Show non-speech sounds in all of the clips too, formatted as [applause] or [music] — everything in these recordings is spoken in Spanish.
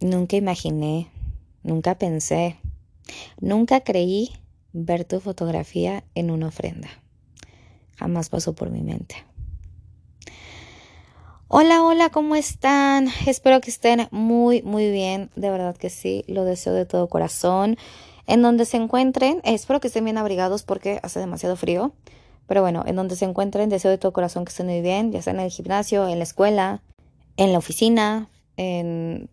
Nunca imaginé, nunca pensé, nunca creí ver tu fotografía en una ofrenda. Jamás pasó por mi mente. Hola, hola, ¿cómo están? Espero que estén muy, muy bien. De verdad que sí, lo deseo de todo corazón. En donde se encuentren, espero que estén bien abrigados porque hace demasiado frío. Pero bueno, en donde se encuentren, deseo de todo corazón que estén muy bien, ya sea en el gimnasio, en la escuela, en la oficina, en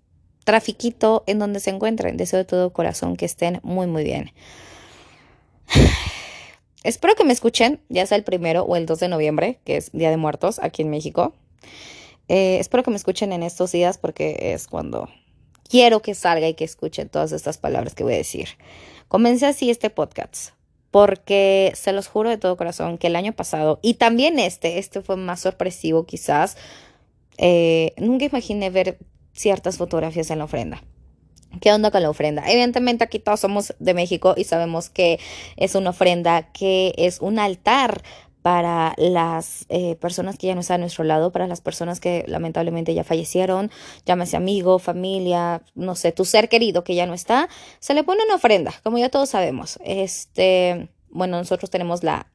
trafiquito en donde se encuentren. Deseo de todo corazón que estén muy, muy bien. [sighs] Espero que me escuchen, ya sea el primero o el 2 de noviembre, que es Día de Muertos aquí en México. Eh, espero que me escuchen en estos días porque es cuando quiero que salga y que escuchen todas estas palabras que voy a decir. Comencé así este podcast porque se los juro de todo corazón que el año pasado y también este, este fue más sorpresivo quizás, eh, nunca imaginé ver ciertas fotografías en la ofrenda. ¿Qué onda con la ofrenda? Evidentemente aquí todos somos de México y sabemos que es una ofrenda, que es un altar para las eh, personas que ya no están a nuestro lado, para las personas que lamentablemente ya fallecieron, llámese amigo, familia, no sé, tu ser querido que ya no está, se le pone una ofrenda, como ya todos sabemos. Este, bueno, nosotros tenemos la,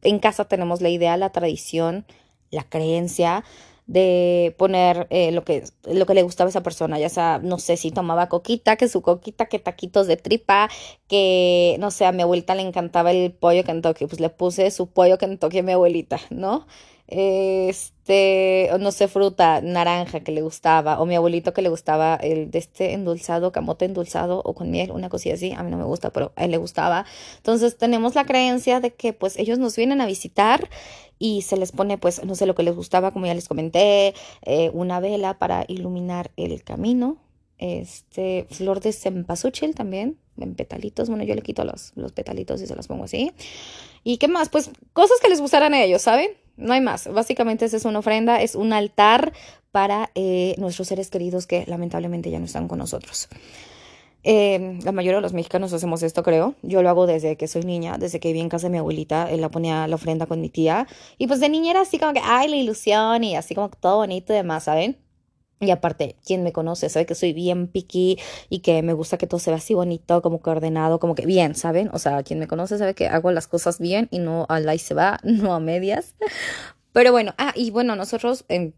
en casa tenemos la idea, la tradición, la creencia de poner eh, lo, que, lo que le gustaba a esa persona, ya sea, no sé si tomaba coquita, que su coquita, que taquitos de tripa, que, no sé, a mi abuelita le encantaba el pollo Kentucky, pues le puse su pollo Kentucky a mi abuelita, ¿no? Este, no sé, fruta, naranja que le gustaba, o mi abuelito que le gustaba el de este endulzado, camote endulzado o con miel, una cosilla así, a mí no me gusta, pero a él le gustaba. Entonces tenemos la creencia de que pues ellos nos vienen a visitar y se les pone pues no sé lo que les gustaba, como ya les comenté, eh, una vela para iluminar el camino, este, flor de cempasúchil también, en petalitos, bueno, yo le quito los, los petalitos y se los pongo así. ¿Y qué más? Pues cosas que les gustaran a ellos, ¿saben? No hay más. Básicamente esa es una ofrenda, es un altar para eh, nuestros seres queridos que lamentablemente ya no están con nosotros. Eh, la mayoría de los mexicanos hacemos esto, creo. Yo lo hago desde que soy niña, desde que viví en casa de mi abuelita. Él la ponía la ofrenda con mi tía. Y pues de niña era así como que, ay, la ilusión y así como todo bonito y demás, ¿saben? Y aparte, quien me conoce sabe que soy bien picky y que me gusta que todo se vea así bonito, como que ordenado, como que bien, ¿saben? O sea, quien me conoce sabe que hago las cosas bien y no a la y se va, [laughs] no a medias. Pero bueno, ah, y bueno, nosotros en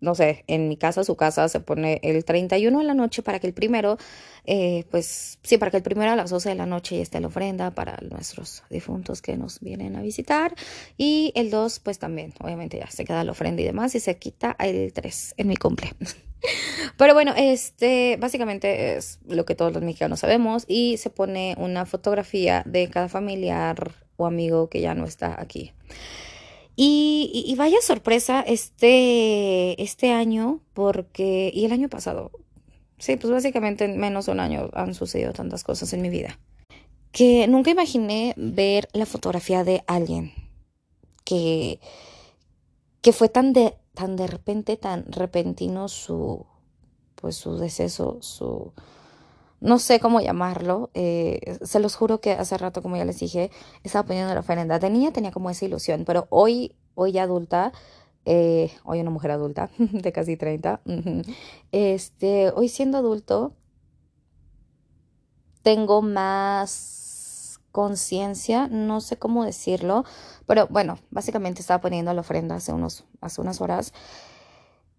no sé, en mi casa, su casa, se pone el 31 de la noche para que el primero, eh, pues sí, para que el primero a las 12 de la noche ya esté la ofrenda para nuestros difuntos que nos vienen a visitar. Y el 2, pues también, obviamente ya se queda la ofrenda y demás y se quita el 3 en mi cumple. [laughs] Pero bueno, este básicamente es lo que todos los mexicanos sabemos y se pone una fotografía de cada familiar o amigo que ya no está aquí. Y, vaya sorpresa este, este año, porque, y el año pasado, sí, pues básicamente en menos de un año han sucedido tantas cosas en mi vida, que nunca imaginé ver la fotografía de alguien que, que fue tan de, tan de repente, tan repentino su, pues su deceso, su, no sé cómo llamarlo, eh, se los juro que hace rato, como ya les dije, estaba poniendo la ofrenda. De niña tenía como esa ilusión, pero hoy, hoy adulta, eh, hoy una mujer adulta [laughs] de casi 30, este, hoy siendo adulto, tengo más conciencia, no sé cómo decirlo, pero bueno, básicamente estaba poniendo la ofrenda hace, unos, hace unas horas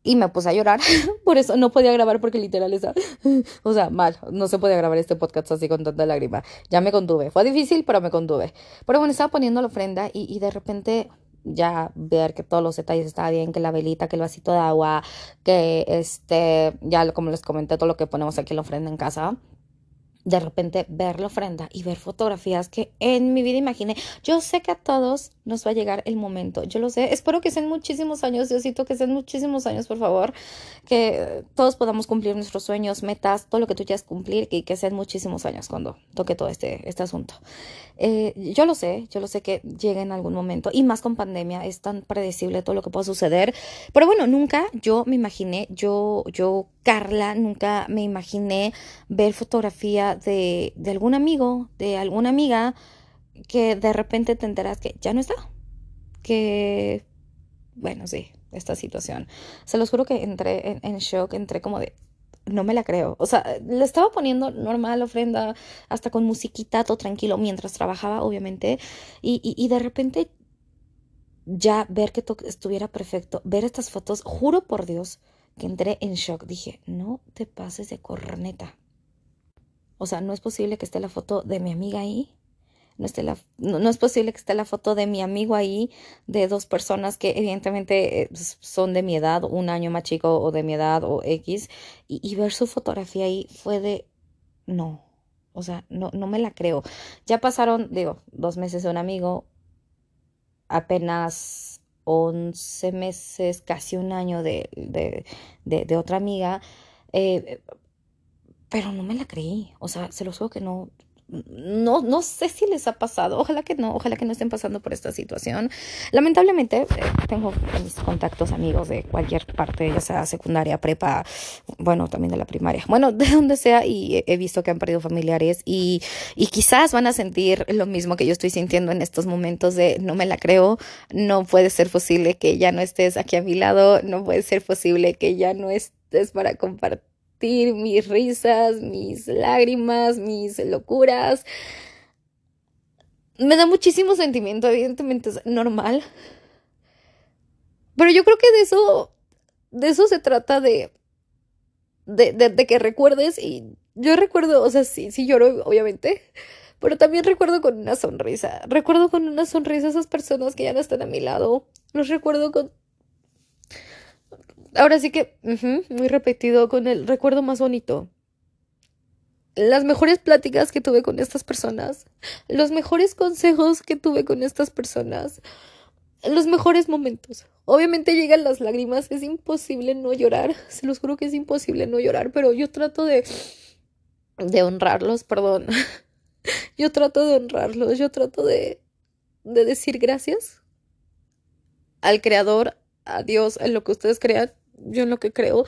y me puse a llorar. [laughs] Por eso no podía grabar porque literal estaba, [laughs] o sea, mal. No se podía grabar este podcast así con tanta lágrima. Ya me contuve. Fue difícil, pero me contuve. Pero bueno, estaba poniendo la ofrenda y, y de repente ya ver que todos los detalles estaban bien, que la velita, que el vasito de agua, que este, ya como les comenté, todo lo que ponemos aquí en la ofrenda en casa de repente ver la ofrenda y ver fotografías que en mi vida imaginé. Yo sé que a todos nos va a llegar el momento, yo lo sé. Espero que sean muchísimos años, Diosito, que sean muchísimos años, por favor, que todos podamos cumplir nuestros sueños, metas, todo lo que tú quieras cumplir, y que sean muchísimos años cuando toque todo este, este asunto. Eh, yo lo sé, yo lo sé que llega en algún momento, y más con pandemia, es tan predecible todo lo que pueda suceder. Pero bueno, nunca yo me imaginé, yo, yo, Carla, nunca me imaginé ver fotografía de, de algún amigo, de alguna amiga, que de repente te enteras que ya no está. Que, bueno, sí, esta situación. Se los juro que entré en, shock, entré como de, no me la creo. O sea, le estaba poniendo normal ofrenda, hasta con musiquita, todo tranquilo, mientras trabajaba, obviamente. Y, y, de repente ya ver que estuviera perfecto, ver estas fotos, juro por Dios que entré en shock. Dije, no te pases de corneta. O sea, no es posible que esté la foto de mi amiga ahí. No, esté la, no, es posible que esté la foto de mi amigo ahí, de dos personas que evidentemente eh, son de mi edad, un año más chico o de mi edad o X, y, y ver su fotografía ahí fue de, no, o sea, no, no me la creo. Ya pasaron, digo, dos meses de un amigo, apenas 11 meses, casi un año de, de, de, otra amiga, eh, pero no me la creí, o sea, se los juro que no, no, no sé si les ha pasado, ojalá que no, ojalá que no estén pasando por esta situación. Lamentablemente, eh, tengo mis contactos, amigos de cualquier parte, ya sea secundaria, prepa, bueno, también de la primaria, bueno, de donde sea, y he visto que han perdido familiares y, y quizás van a sentir lo mismo que yo estoy sintiendo en estos momentos de no me la creo, no puede ser posible que ya no estés aquí a mi lado, no puede ser posible que ya no estés para compartir mis risas, mis lágrimas, mis locuras. Me da muchísimo sentimiento, evidentemente es normal. Pero yo creo que de eso, de eso se trata de, de, de, que recuerdes y yo recuerdo, o sea, sí, sí lloro, obviamente, pero también recuerdo con una sonrisa. Recuerdo con una sonrisa a esas personas que ya no están a mi lado. Los recuerdo con ahora sí que, muy repetido, con el recuerdo más bonito. Las mejores pláticas que tuve con estas personas, los mejores consejos que tuve con estas personas, los mejores momentos. Obviamente llegan las lágrimas, es imposible no llorar, se los juro que es imposible no llorar, pero yo trato de, de honrarlos, perdón. [laughs] Yo trato de honrarlos, yo trato de, de decir gracias al Creador, a Dios, en lo que ustedes crean, yo en lo que creo.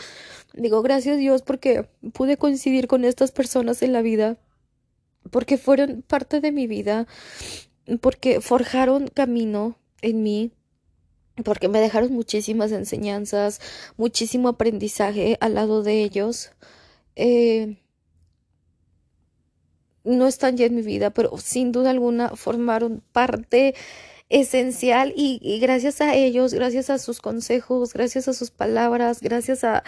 Digo, gracias Dios porque pude coincidir con estas personas en la vida, porque fueron parte de mi vida, porque forjaron camino en mí, porque me dejaron muchísimas enseñanzas, muchísimo aprendizaje al lado de ellos. Eh, no están ya en mi vida, pero sin duda alguna formaron parte esencial y, gracias a ellos, gracias a sus consejos, gracias a sus palabras, gracias a,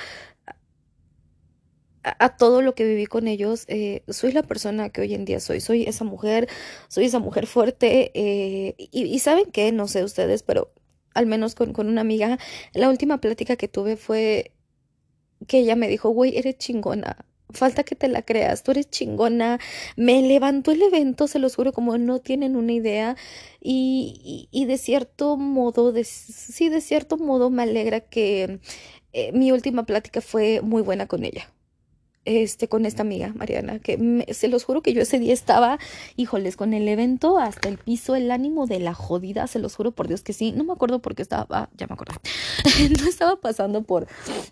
a, todo lo que viví con ellos, eh, soy la persona que hoy en día soy. Soy esa mujer, soy esa mujer fuerte. Eh, y, saben que, no sé ustedes, pero al menos con, con una amiga, la última plática que tuve fue que ella me dijo, güey, eres chingona falta que te la creas, tú eres chingona, me levantó el evento, se los juro, como no tienen una idea, y, y, de cierto modo, de, sí, de cierto modo me alegra que eh, mi última plática fue muy buena con ella este, con esta amiga, Mariana, que se los juro que yo ese día estaba, híjoles, con el evento hasta el piso, el ánimo de la jodida, se los juro por Dios que sí, no me acuerdo por qué estaba, ah, ya me acuerdo, [laughs] no estaba pasando por,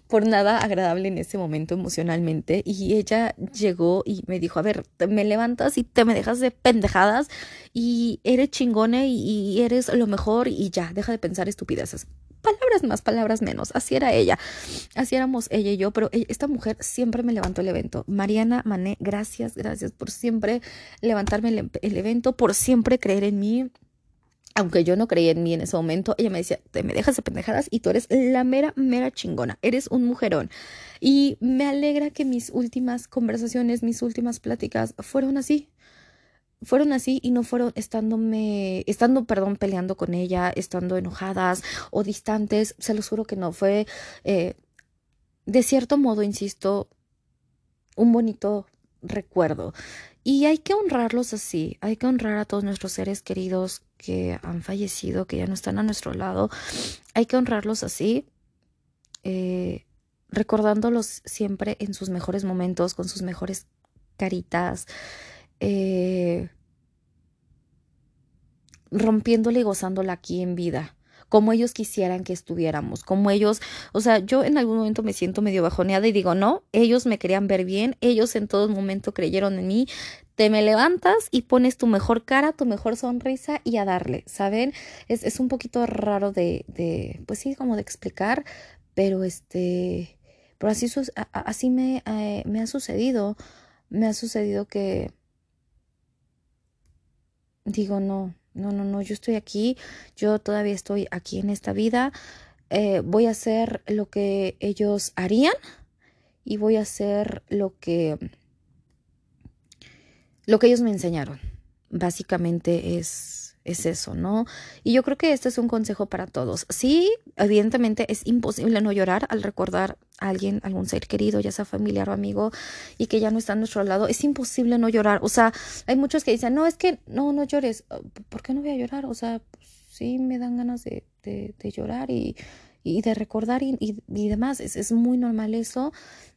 por nada agradable en ese momento emocionalmente y ella llegó y me dijo, a ver, te me levantas y te me dejas de pendejadas y eres chingona y, y eres lo mejor y ya, deja de pensar estupideces palabras más, palabras menos. Así era ella. Así éramos ella y yo, pero e, esta mujer siempre me levantó el evento. Mariana Mané, gracias, gracias por siempre levantarme el, evento, por siempre creer en mí. Aunque yo no creía en mí en ese momento, ella me decía, te me dejas de pendejadas y tú eres la mera, mera chingona, eres un mujerón. Y me alegra que mis últimas conversaciones, mis últimas pláticas fueron así, fueron así y no fueron estándome, estando, perdón, peleando con ella, estando enojadas o distantes, se los juro que no, fue eh, de cierto modo, insisto, un bonito recuerdo. Y hay que honrarlos así, hay que honrar a todos nuestros seres queridos que han fallecido, que ya no están a nuestro lado, hay que honrarlos así, eh, recordándolos siempre en sus mejores momentos, con sus mejores caritas, eh, rompiéndola y gozándola aquí en vida como ellos quisieran que estuviéramos, como ellos, o sea, yo en algún momento me siento medio bajoneada y digo, no, ellos me querían ver bien, ellos en todo momento creyeron en mí, te me levantas y pones tu mejor cara, tu mejor sonrisa y a darle, ¿saben? Es, es un poquito raro de, de, pues sí, como de explicar, pero este, Pero así, así me, eh, me ha sucedido, me ha sucedido que digo, no, no, no, no, yo estoy aquí, yo todavía estoy aquí en esta vida, eh, voy a hacer lo que ellos harían y voy a hacer lo que lo que ellos me enseñaron. Básicamente es, es eso, ¿no? Y yo creo que este es un consejo para todos. Sí, evidentemente es imposible no llorar al recordar alguien, algún ser querido, ya sea familiar o amigo, y que ya no está a nuestro lado. Es imposible no llorar. O sea, hay muchos que dicen, no, es que no, no llores. ¿Por qué no voy a llorar? O sea, sí me dan ganas de, de, llorar y, y, de recordar y, y, demás. Es, es muy normal eso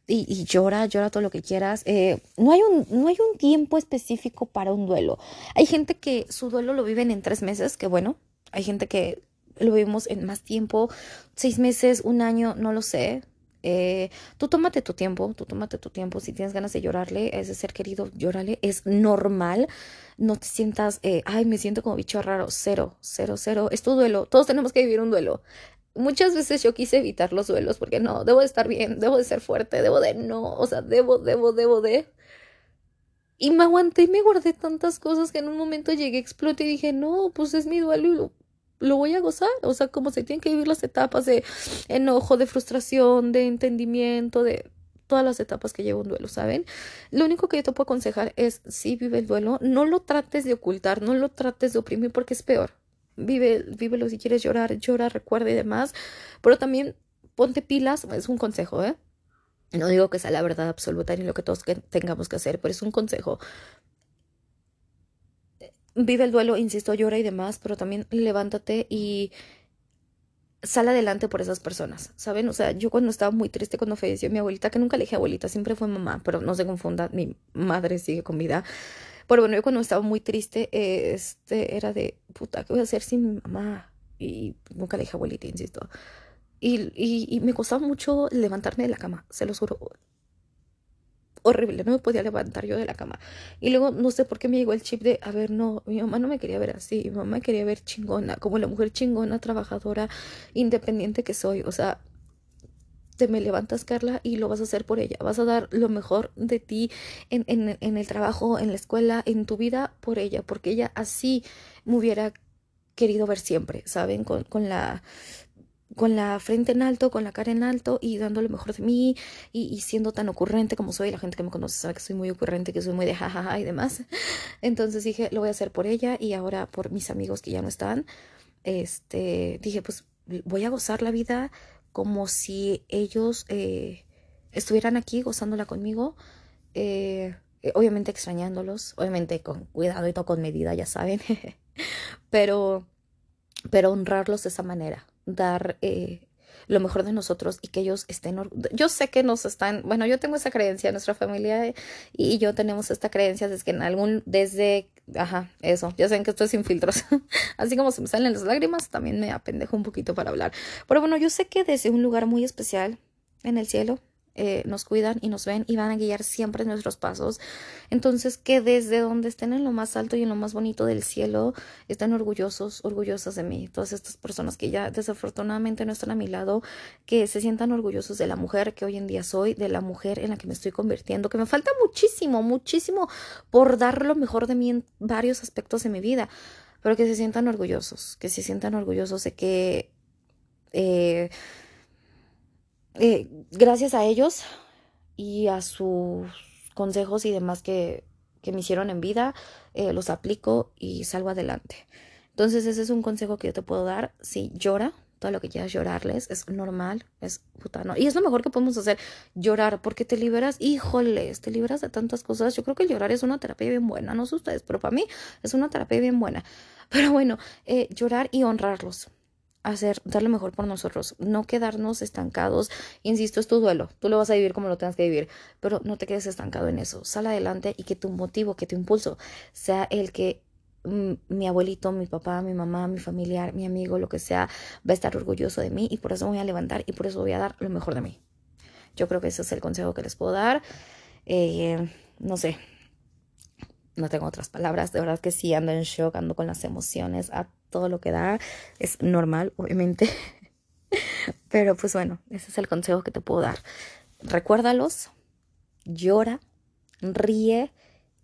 y, llora, llora todo lo que quieras. Eh, no, hay un, no hay un tiempo específico para un duelo. Hay gente que su duelo lo viven en tres meses, que bueno, hay gente que lo vivimos en más tiempo, seis meses, un año, no lo sé. Eh, tú tómate tu tiempo, tú tómate tu tiempo. Si tienes ganas de llorarle, es de ser querido, llórale. Es normal. No te sientas, eh, ay, me siento como bicho raro. Cero, cero, cero. Es tu duelo. Todos tenemos que vivir un duelo muchas veces yo quise evitar los duelos porque no, debo de estar bien, debo de ser fuerte, debo de no, o sea, debo, debo, debo de. Y me aguanté y me guardé tantas cosas que en un momento llegué, exploté y dije, no, pues es mi duelo lo, voy a gozar. O sea, como se tienen que vivir las etapas de enojo, de frustración, de entendimiento, de todas las etapas que lleva un duelo, ¿saben? Lo único que yo te puedo aconsejar es, si vive el duelo, no lo trates de ocultar, no lo trates de oprimir porque es peor vive, vívelo si quieres llorar, llora, recuerda y demás, pero también ponte pilas, es un consejo, ¿eh? No digo que sea la verdad absoluta ni lo que todos tengamos que hacer, pero es un consejo. Vive el duelo, insisto, llora y demás, pero también levántate y sal adelante por esas personas, ¿saben? O sea, yo cuando estaba muy triste cuando falleció mi abuelita, que nunca le dije abuelita, siempre fue mamá, pero no se confunda, mi madre sigue con vida. Pero bueno, yo cuando estaba muy triste, este, era de, puta, ¿qué voy a hacer sin mi mamá? Y nunca le dije abuelita, insisto. Y, y, me costaba mucho levantarme de la cama, se lo juro. Horrible, no me podía levantar yo de la cama. Y luego no sé por qué me llegó el chip de, a ver, no, mi mamá no me quería ver así, mi mamá quería ver chingona, como la mujer chingona, trabajadora, independiente que soy. O sea, te me levantas, Carla, y lo vas a hacer por ella. Vas a dar lo mejor de ti en, en, en, el trabajo, en la escuela, en tu vida, por ella, porque ella así me hubiera querido ver siempre, ¿saben? Con, con la con la frente en alto, con la cara en alto y dando lo mejor de mí y, siendo tan ocurrente como soy. La gente que me conoce sabe que soy muy ocurrente, que soy muy de jajaja y demás. [laughs] Entonces dije, lo voy a hacer por ella y ahora por mis amigos que ya no están. Este, dije, pues voy a gozar la vida como si ellos eh, estuvieran aquí gozándola conmigo, eh, obviamente extrañándolos, obviamente con cuidado y todo con medida, ya saben, [laughs] pero, pero honrarlos de esa manera, dar eh, lo mejor de nosotros y que ellos estén yo sé que nos están bueno yo tengo esa creencia nuestra familia y yo tenemos esta creencia desde que en algún desde ajá eso ya saben que estoy sin filtros [laughs] así como se me salen las lágrimas también me apendejo un poquito para hablar pero bueno yo sé que desde un lugar muy especial en el cielo eh, nos cuidan y nos ven y van a guiar siempre nuestros pasos. Entonces, que desde donde estén en lo más alto y en lo más bonito del cielo, estén orgullosos, orgullosas de mí. Todas estas personas que ya desafortunadamente no están a mi lado, que se sientan orgullosos de la mujer que hoy en día soy, de la mujer en la que me estoy convirtiendo, que me falta muchísimo, muchísimo por dar lo mejor de mí en varios aspectos de mi vida, pero que se sientan orgullosos, que se sientan orgullosos de que... Eh, eh, gracias a ellos y a sus consejos y demás que, que me hicieron en vida, eh, los aplico y salgo adelante. Entonces ese es un consejo que yo te puedo dar. Si llora, todo lo que quieras llorarles, es normal, es puta, Y es lo mejor que podemos hacer, llorar, porque te liberas, híjoles, te liberas de tantas cosas. Yo creo que llorar es una terapia bien buena, no sé ustedes, pero para mí es una terapia bien buena. Pero bueno, eh, llorar y honrarlos hacer, dar lo mejor por nosotros, no quedarnos estancados. Insisto, es tu duelo, tú lo vas a vivir como lo tengas que vivir, pero no te quedes estancado en eso. Sal adelante y que tu motivo, que tu impulso sea el que mm, mi abuelito, mi papá, mi mamá, mi familiar, mi amigo, lo que sea, va a estar orgulloso de mí y por eso voy a levantar y por eso voy a dar lo mejor de mí. Yo creo que ese es el consejo que les puedo dar. Eh, no sé, no tengo otras palabras, de verdad que sí ando en shock, ando con las emociones a todo lo que da, es normal, obviamente, [laughs] pero pues bueno, ese es el consejo que te puedo dar. recuérdalos, llora, ríe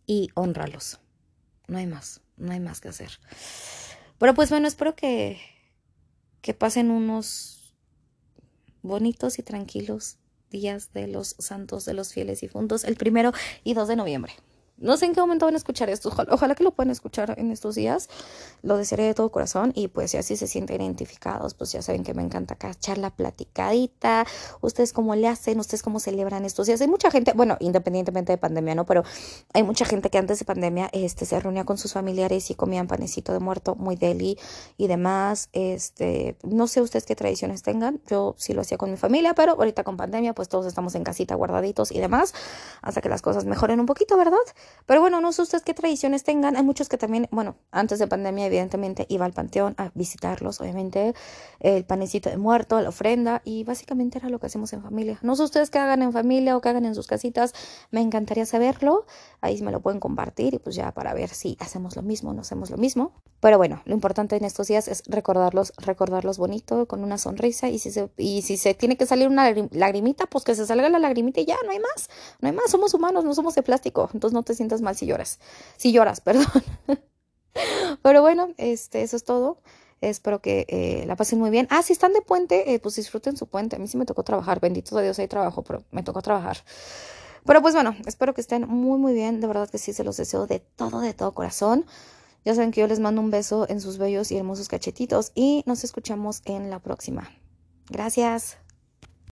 y honralos. No hay más, no hay más que hacer. Pero pues bueno, espero que, que pasen unos bonitos y tranquilos días de los santos, de los fieles difuntos, el primero y 2 de noviembre. No sé en qué momento van a escuchar esto. Ojalá, que lo puedan escuchar en estos días. Lo desearé de todo corazón. Y pues si así se sienten identificados, pues ya saben que me encanta acá echar la platicadita. Ustedes cómo le hacen, ustedes cómo celebran estos días. Hay mucha gente, bueno, independientemente de pandemia, ¿no? Pero hay mucha gente que antes de pandemia este, se reunía con sus familiares y comían panecito de muerto, muy deli y demás. Este, no sé ustedes qué tradiciones tengan. Yo sí lo hacía con mi familia, pero ahorita con pandemia, pues todos estamos en casita guardaditos y demás. Hasta que las cosas mejoren un poquito, ¿verdad? Pero bueno, no sé ustedes qué tradiciones tengan. Hay muchos que también, bueno, antes de pandemia, evidentemente, iba al panteón a visitarlos, obviamente, el panecito de muerto, la ofrenda, y básicamente era lo que hacemos en familia. No sé ustedes qué hagan en familia o qué hagan en sus casitas, me encantaría saberlo. Ahí me lo pueden compartir y pues ya para ver si hacemos lo mismo o no hacemos lo mismo. Pero bueno, lo importante en estos días es recordarlos, recordarlos bonito, con una sonrisa, y si se, y si se tiene que salir una lagrimita, pues que se salga la lagrimita y ya, no hay más, no hay más, somos humanos, no somos de plástico, entonces no te sientas mal si lloras. Si lloras, [laughs] perdón. Pero bueno, este, eso es todo. Espero que eh, la pasen muy bien. Ah, si están de puente, eh, pues disfruten su puente. A mí sí me tocó trabajar. Bendito Dios, hay trabajo, pero me tocó trabajar. Pero pues bueno, espero que estén muy, muy bien. De verdad que sí, se los deseo de todo, de todo corazón. Ya saben que yo les mando un beso en sus bellos y hermosos cachetitos y nos escuchamos en la próxima. Gracias.